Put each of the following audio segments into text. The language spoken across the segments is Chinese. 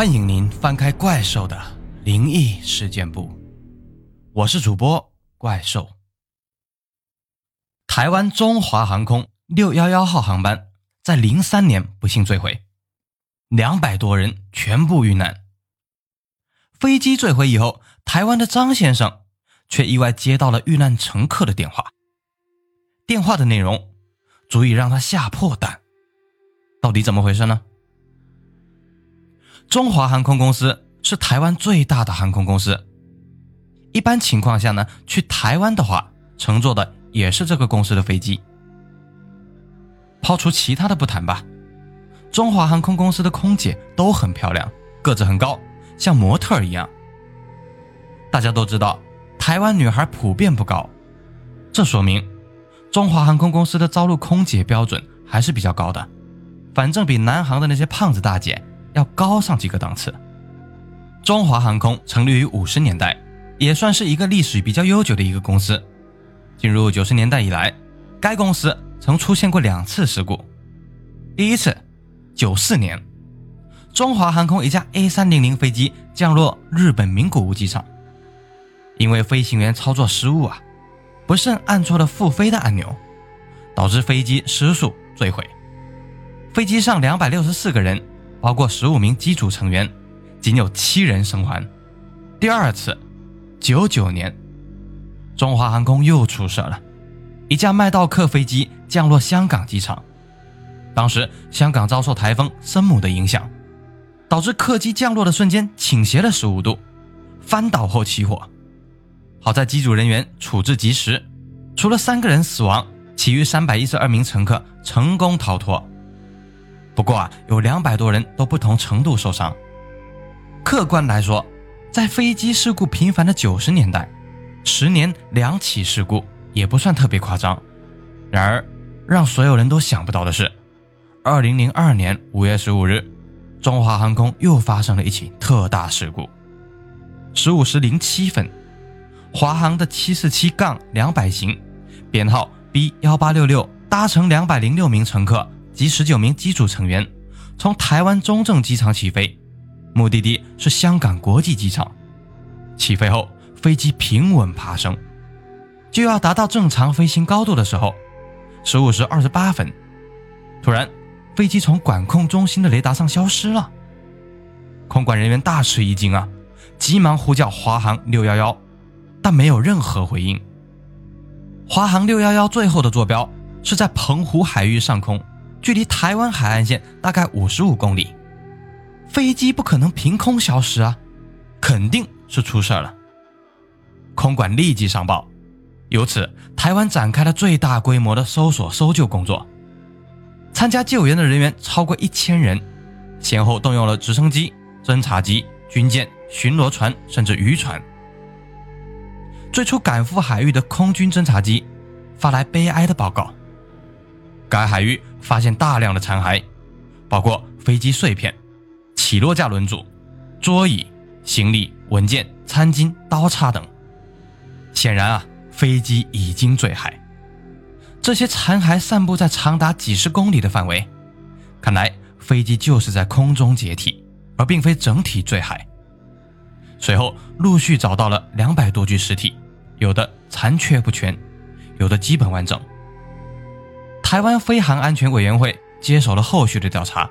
欢迎您翻开怪兽的灵异事件簿，我是主播怪兽。台湾中华航空六幺幺号航班在零三年不幸坠毁，两百多人全部遇难。飞机坠毁以后，台湾的张先生却意外接到了遇难乘客的电话，电话的内容足以让他吓破胆。到底怎么回事呢？中华航空公司是台湾最大的航空公司。一般情况下呢，去台湾的话，乘坐的也是这个公司的飞机。抛除其他的不谈吧，中华航空公司的空姐都很漂亮，个子很高，像模特一样。大家都知道，台湾女孩普遍不高，这说明中华航空公司的招录空姐标准还是比较高的，反正比南航的那些胖子大姐。要高上几个档次。中华航空成立于五十年代，也算是一个历史比较悠久的一个公司。进入九十年代以来，该公司曾出现过两次事故。第一次，九四年，中华航空一架 A 三零零飞机降落日本名古屋机场，因为飞行员操作失误啊，不慎按错了复飞的按钮，导致飞机失速坠毁。飞机上两百六十四个人。包括十五名机组成员，仅有七人生还。第二次，九九年，中华航空又出事了，一架麦道客飞机降落香港机场，当时香港遭受台风森姆的影响，导致客机降落的瞬间倾斜了十五度，翻倒后起火。好在机组人员处置及时，除了三个人死亡，其余三百一十二名乘客成功逃脱。不过啊，有两百多人都不同程度受伤。客观来说，在飞机事故频繁的九十年代，十年两起事故也不算特别夸张。然而，让所有人都想不到的是，二零零二年五月十五日，中华航空又发生了一起特大事故。十五时零七分，华航的七四七杠两百型，编号 B 幺八六六，搭乘两百零六名乘客。及十九名机组成员从台湾中正机场起飞，目的地是香港国际机场。起飞后，飞机平稳爬升，就要达到正常飞行高度的时候，十五时二十八分，突然，飞机从管控中心的雷达上消失了。空管人员大吃一惊啊，急忙呼叫华航六幺幺，但没有任何回应。华航六幺幺最后的坐标是在澎湖海域上空。距离台湾海岸线大概五十五公里，飞机不可能凭空消失啊，肯定是出事了。空管立即上报，由此台湾展开了最大规模的搜索搜救工作，参加救援的人员超过一千人，先后动用了直升机、侦察机、军舰、巡逻船，甚至渔船。最初赶赴海域的空军侦察机发来悲哀的报告。该海域发现大量的残骸，包括飞机碎片、起落架轮组、桌椅、行李、文件、餐巾、刀叉等。显然啊，飞机已经坠海。这些残骸散布在长达几十公里的范围，看来飞机就是在空中解体，而并非整体坠海。随后陆续找到了两百多具尸体，有的残缺不全，有的基本完整。台湾飞航安全委员会接手了后续的调查，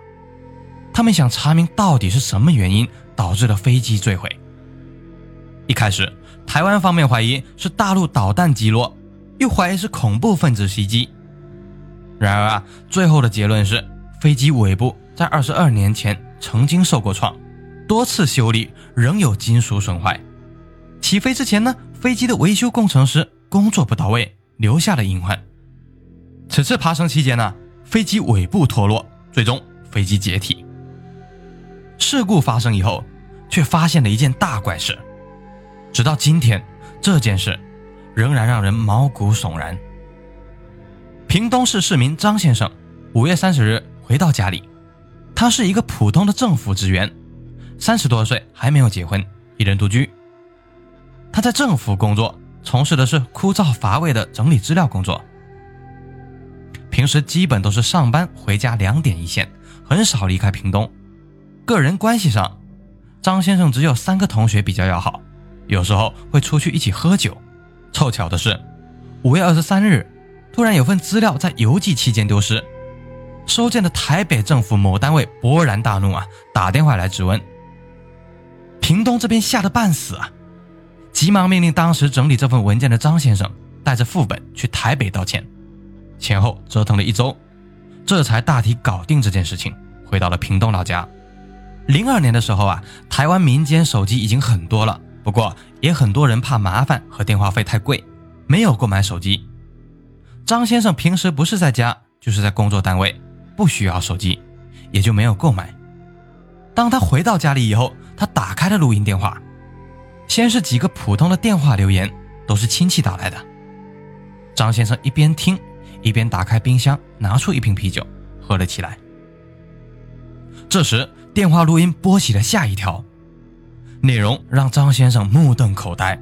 他们想查明到底是什么原因导致了飞机坠毁。一开始，台湾方面怀疑是大陆导弹击落，又怀疑是恐怖分子袭击。然而啊，最后的结论是飞机尾部在二十二年前曾经受过创，多次修理仍有金属损坏。起飞之前呢，飞机的维修工程师工作不到位，留下了隐患。此次爬升期间呢，飞机尾部脱落，最终飞机解体。事故发生以后，却发现了一件大怪事，直到今天，这件事仍然让人毛骨悚然。屏东市市民张先生五月三十日回到家里，他是一个普通的政府职员，三十多岁，还没有结婚，一人独居。他在政府工作，从事的是枯燥乏味的整理资料工作。平时基本都是上班回家两点一线，很少离开屏东。个人关系上，张先生只有三个同学比较要好，有时候会出去一起喝酒。凑巧的是，五月二十三日，突然有份资料在邮寄期间丢失，收件的台北政府某单位勃然大怒啊，打电话来质问。屏东这边吓得半死啊，急忙命令当时整理这份文件的张先生带着副本去台北道歉，前后折腾了一周，这才大体搞定这件事情，回到了屏东老家。零二年的时候啊，台湾民间手机已经很多了，不过也很多人怕麻烦和电话费太贵，没有购买手机。张先生平时不是在家就是在工作单位，不需要手机，也就没有购买。当他回到家里以后，他打开了录音电话，先是几个普通的电话留言，都是亲戚打来的。张先生一边听，一边打开冰箱，拿出一瓶啤酒，喝了起来。这时，电话录音播起了下一条，内容让张先生目瞪口呆，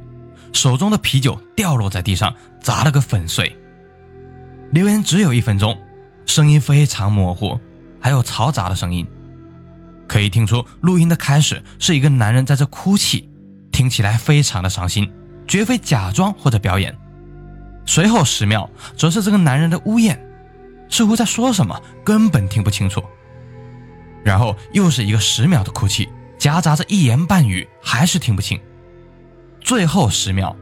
手中的啤酒掉落在地上，砸了个粉碎。留言只有一分钟，声音非常模糊，还有嘈杂的声音。可以听出，录音的开始是一个男人在这哭泣，听起来非常的伤心，绝非假装或者表演。随后十秒，则是这个男人的呜咽，似乎在说什么，根本听不清楚。然后又是一个十秒的哭泣，夹杂着一言半语，还是听不清。最后十秒，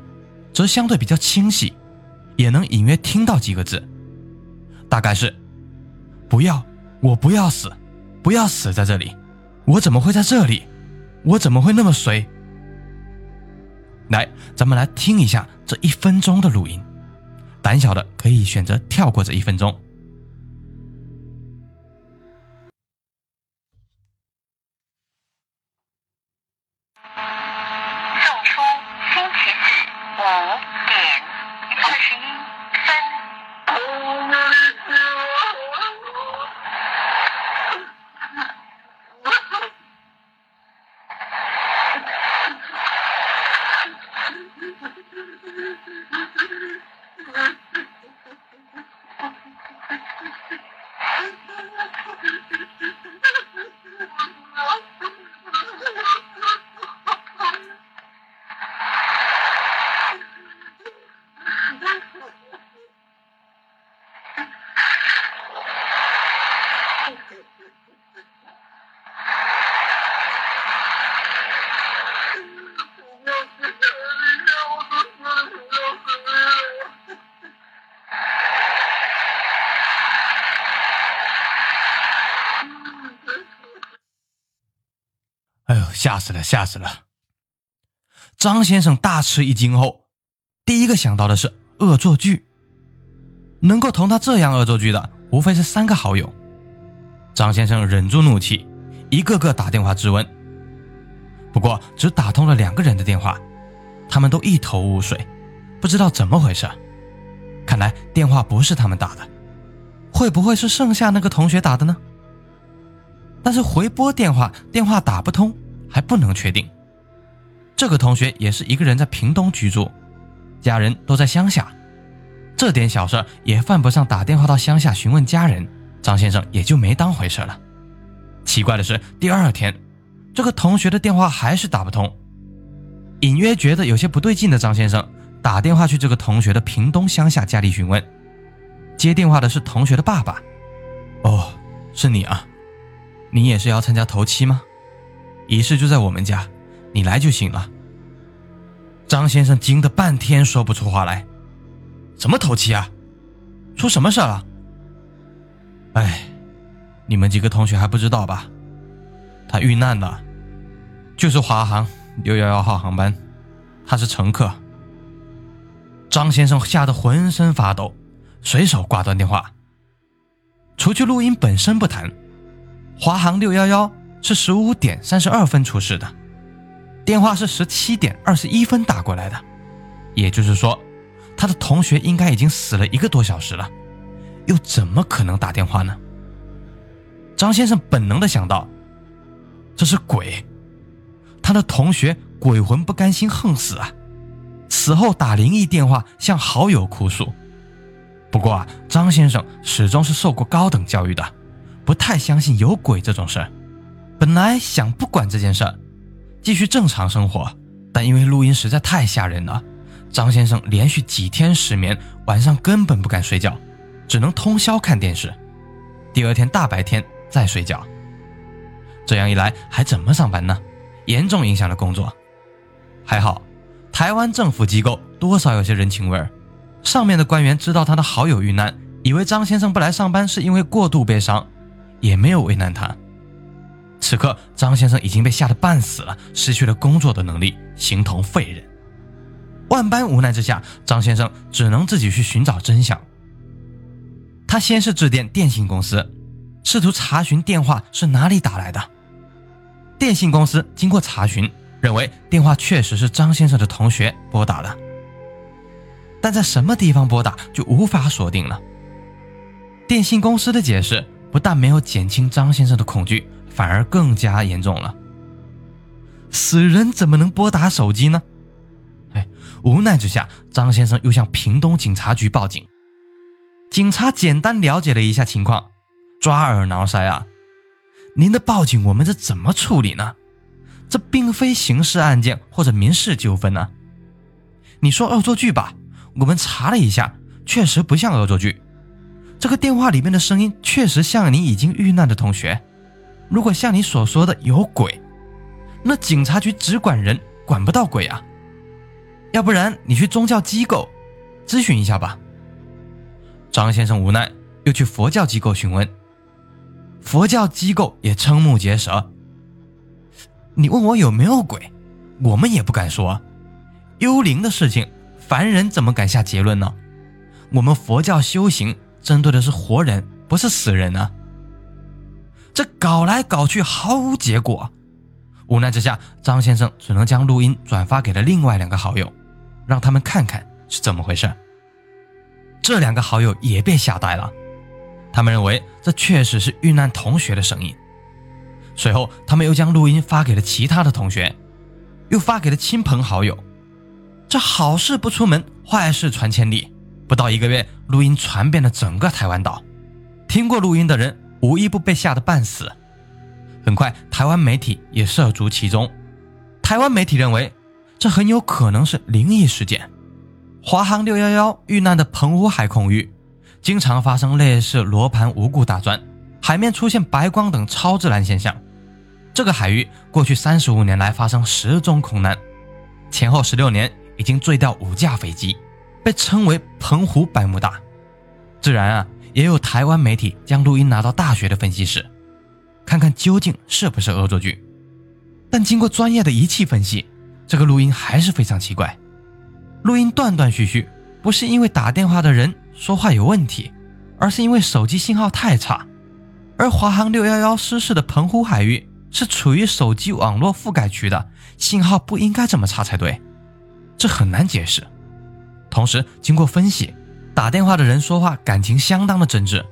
则相对比较清晰，也能隐约听到几个字，大概是“不要，我不要死，不要死在这里。”我怎么会在这里？我怎么会那么随？来，咱们来听一下这一分钟的录音。胆小的可以选择跳过这一分钟。吓死了，吓死了！张先生大吃一惊后，第一个想到的是恶作剧。能够同他这样恶作剧的，无非是三个好友。张先生忍住怒气，一个个打电话质问。不过只打通了两个人的电话，他们都一头雾水，不知道怎么回事。看来电话不是他们打的，会不会是剩下那个同学打的呢？但是回拨电话，电话打不通。还不能确定，这个同学也是一个人在屏东居住，家人都在乡下，这点小事也犯不上打电话到乡下询问家人，张先生也就没当回事了。奇怪的是，第二天，这个同学的电话还是打不通，隐约觉得有些不对劲的张先生打电话去这个同学的屏东乡下家里询问，接电话的是同学的爸爸。哦，是你啊，你也是要参加头七吗？仪式就在我们家，你来就行了。张先生惊得半天说不出话来。什么头七啊？出什么事了？哎，你们几个同学还不知道吧？他遇难了，就是华航六幺幺号航班，他是乘客。张先生吓得浑身发抖，随手挂断电话。除去录音本身不谈，华航六幺幺。是十五点三十二分出事的，电话是十七点二十一分打过来的，也就是说，他的同学应该已经死了一个多小时了，又怎么可能打电话呢？张先生本能的想到，这是鬼，他的同学鬼魂不甘心横死啊，死后打灵异电话向好友哭诉。不过啊，张先生始终是受过高等教育的，不太相信有鬼这种事。本来想不管这件事儿，继续正常生活，但因为录音实在太吓人了，张先生连续几天失眠，晚上根本不敢睡觉，只能通宵看电视，第二天大白天再睡觉。这样一来还怎么上班呢？严重影响了工作。还好，台湾政府机构多少有些人情味儿，上面的官员知道他的好友遇难，以为张先生不来上班是因为过度悲伤，也没有为难他。此刻，张先生已经被吓得半死了，失去了工作的能力，形同废人。万般无奈之下，张先生只能自己去寻找真相。他先是致电电信公司，试图查询电话是哪里打来的。电信公司经过查询，认为电话确实是张先生的同学拨打的，但在什么地方拨打就无法锁定了。电信公司的解释不但没有减轻张先生的恐惧。反而更加严重了。死人怎么能拨打手机呢？哎，无奈之下，张先生又向屏东警察局报警。警察简单了解了一下情况，抓耳挠腮啊！您的报警我们这怎么处理呢？这并非刑事案件或者民事纠纷呢。你说恶作剧吧，我们查了一下，确实不像恶作剧。这个电话里面的声音确实像你已经遇难的同学。如果像你所说的有鬼，那警察局只管人，管不到鬼啊。要不然你去宗教机构咨询一下吧。张先生无奈，又去佛教机构询问，佛教机构也瞠目结舌。你问我有没有鬼，我们也不敢说。幽灵的事情，凡人怎么敢下结论呢？我们佛教修行针对的是活人，不是死人啊。这搞来搞去毫无结果，无奈之下，张先生只能将录音转发给了另外两个好友，让他们看看是怎么回事。这两个好友也被吓呆了，他们认为这确实是遇难同学的声音。随后，他们又将录音发给了其他的同学，又发给了亲朋好友。这好事不出门，坏事传千里。不到一个月，录音传遍了整个台湾岛，听过录音的人。无一不被吓得半死。很快，台湾媒体也涉足其中。台湾媒体认为，这很有可能是灵异事件。华航六幺幺遇难的澎湖海空域，经常发生类似罗盘无故打转、海面出现白光等超自然现象。这个海域过去三十五年来发生十宗空难，前后十六年已经坠掉五架飞机，被称为“澎湖百慕大”。自然啊。也有台湾媒体将录音拿到大学的分析室，看看究竟是不是恶作剧。但经过专业的仪器分析，这个录音还是非常奇怪。录音断断续续，不是因为打电话的人说话有问题，而是因为手机信号太差。而华航六幺幺失事的澎湖海域是处于手机网络覆盖区的，信号不应该这么差才对，这很难解释。同时，经过分析。打电话的人说话感情相当的真挚，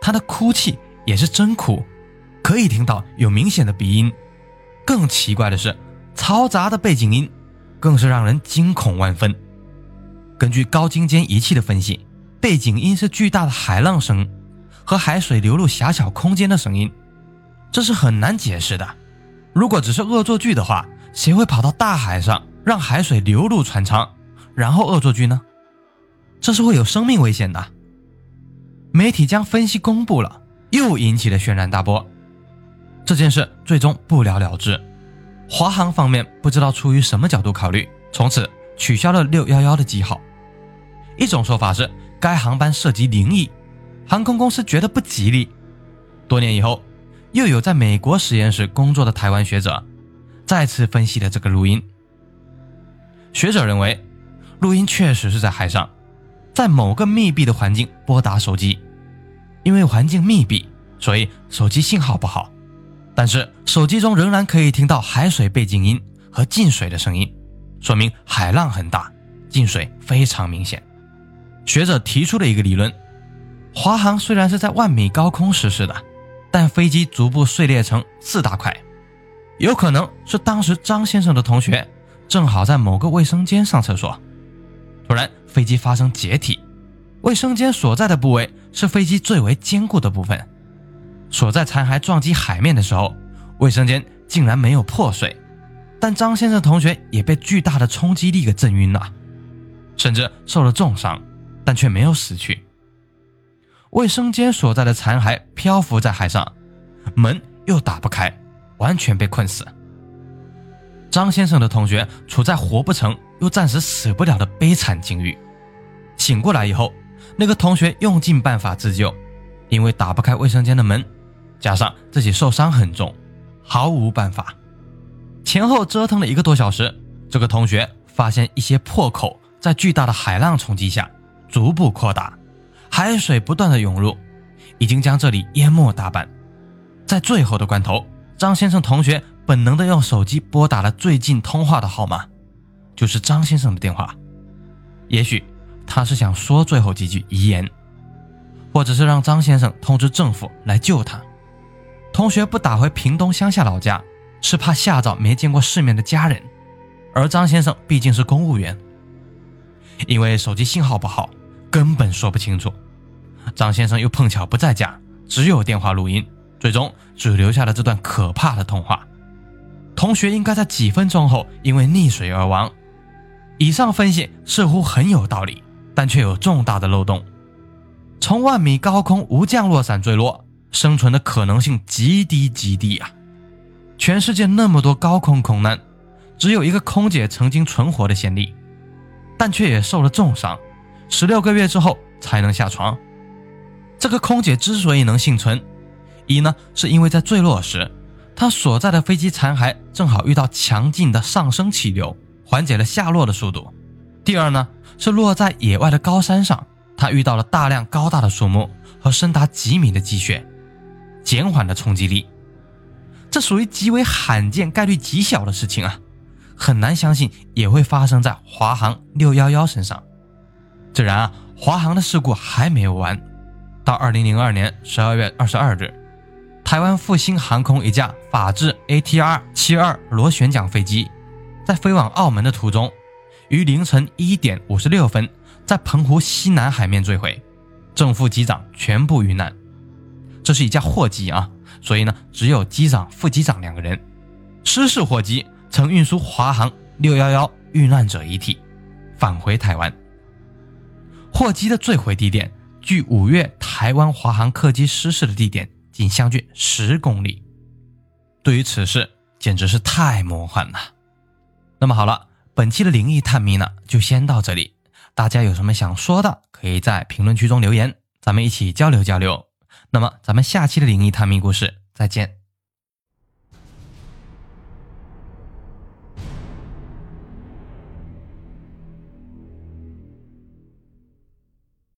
他的哭泣也是真哭，可以听到有明显的鼻音。更奇怪的是，嘈杂的背景音更是让人惊恐万分。根据高精尖仪器的分析，背景音是巨大的海浪声和海水流入狭小空间的声音，这是很难解释的。如果只是恶作剧的话，谁会跑到大海上让海水流入船舱，然后恶作剧呢？这是会有生命危险的。媒体将分析公布了，又引起了轩然大波。这件事最终不了了之。华航方面不知道出于什么角度考虑，从此取消了六幺幺的机号。一种说法是该航班涉及灵异，航空公司觉得不吉利。多年以后，又有在美国实验室工作的台湾学者再次分析了这个录音。学者认为，录音确实是在海上。在某个密闭的环境拨打手机，因为环境密闭，所以手机信号不好。但是手机中仍然可以听到海水背景音和进水的声音，说明海浪很大，进水非常明显。学者提出了一个理论：华航虽然是在万米高空实施的，但飞机逐步碎裂成四大块，有可能是当时张先生的同学正好在某个卫生间上厕所。突然，飞机发生解体，卫生间所在的部位是飞机最为坚固的部分。所在残骸撞击海面的时候，卫生间竟然没有破碎，但张先生同学也被巨大的冲击力给震晕了，甚至受了重伤，但却没有死去。卫生间所在的残骸漂浮在海上，门又打不开，完全被困死。张先生的同学处在活不成又暂时死不了的悲惨境遇。醒过来以后，那个同学用尽办法自救，因为打不开卫生间的门，加上自己受伤很重，毫无办法。前后折腾了一个多小时，这个同学发现一些破口在巨大的海浪冲击下逐步扩大。海水不断的涌入，已经将这里淹没大半。在最后的关头，张先生同学本能的用手机拨打了最近通话的号码，就是张先生的电话。也许他是想说最后几句遗言，或者是让张先生通知政府来救他。同学不打回屏东乡下老家，是怕吓着没见过世面的家人，而张先生毕竟是公务员，因为手机信号不好。根本说不清楚，张先生又碰巧不在家，只有电话录音，最终只留下了这段可怕的通话。同学应该在几分钟后因为溺水而亡。以上分析似乎很有道理，但却有重大的漏洞。从万米高空无降落伞坠落，生存的可能性极低极低啊！全世界那么多高空空难，只有一个空姐曾经存活的先例，但却也受了重伤。十六个月之后才能下床。这个空姐之所以能幸存，一呢是因为在坠落时，她所在的飞机残骸正好遇到强劲的上升气流，缓解了下落的速度；第二呢是落在野外的高山上，他遇到了大量高大的树木和深达几米的积雪，减缓了冲击力。这属于极为罕见、概率极小的事情啊，很难相信也会发生在华航六幺幺身上。自然啊，华航的事故还没有完。到二零零二年十二月二十二日，台湾复兴航空一架法制 ATR 七二螺旋桨飞机，在飞往澳门的途中，于凌晨一点五十六分在澎湖西南海面坠毁，正副机长全部遇难。这是一架货机啊，所以呢，只有机长、副机长两个人。失事货机曾运输华航六幺幺遇难者遗体返回台湾。货机的坠毁地点距五月台湾华航客机失事的地点仅相距十公里。对于此事，简直是太魔幻了。那么好了，本期的灵异探秘呢，就先到这里。大家有什么想说的，可以在评论区中留言，咱们一起交流交流。那么，咱们下期的灵异探秘故事再见。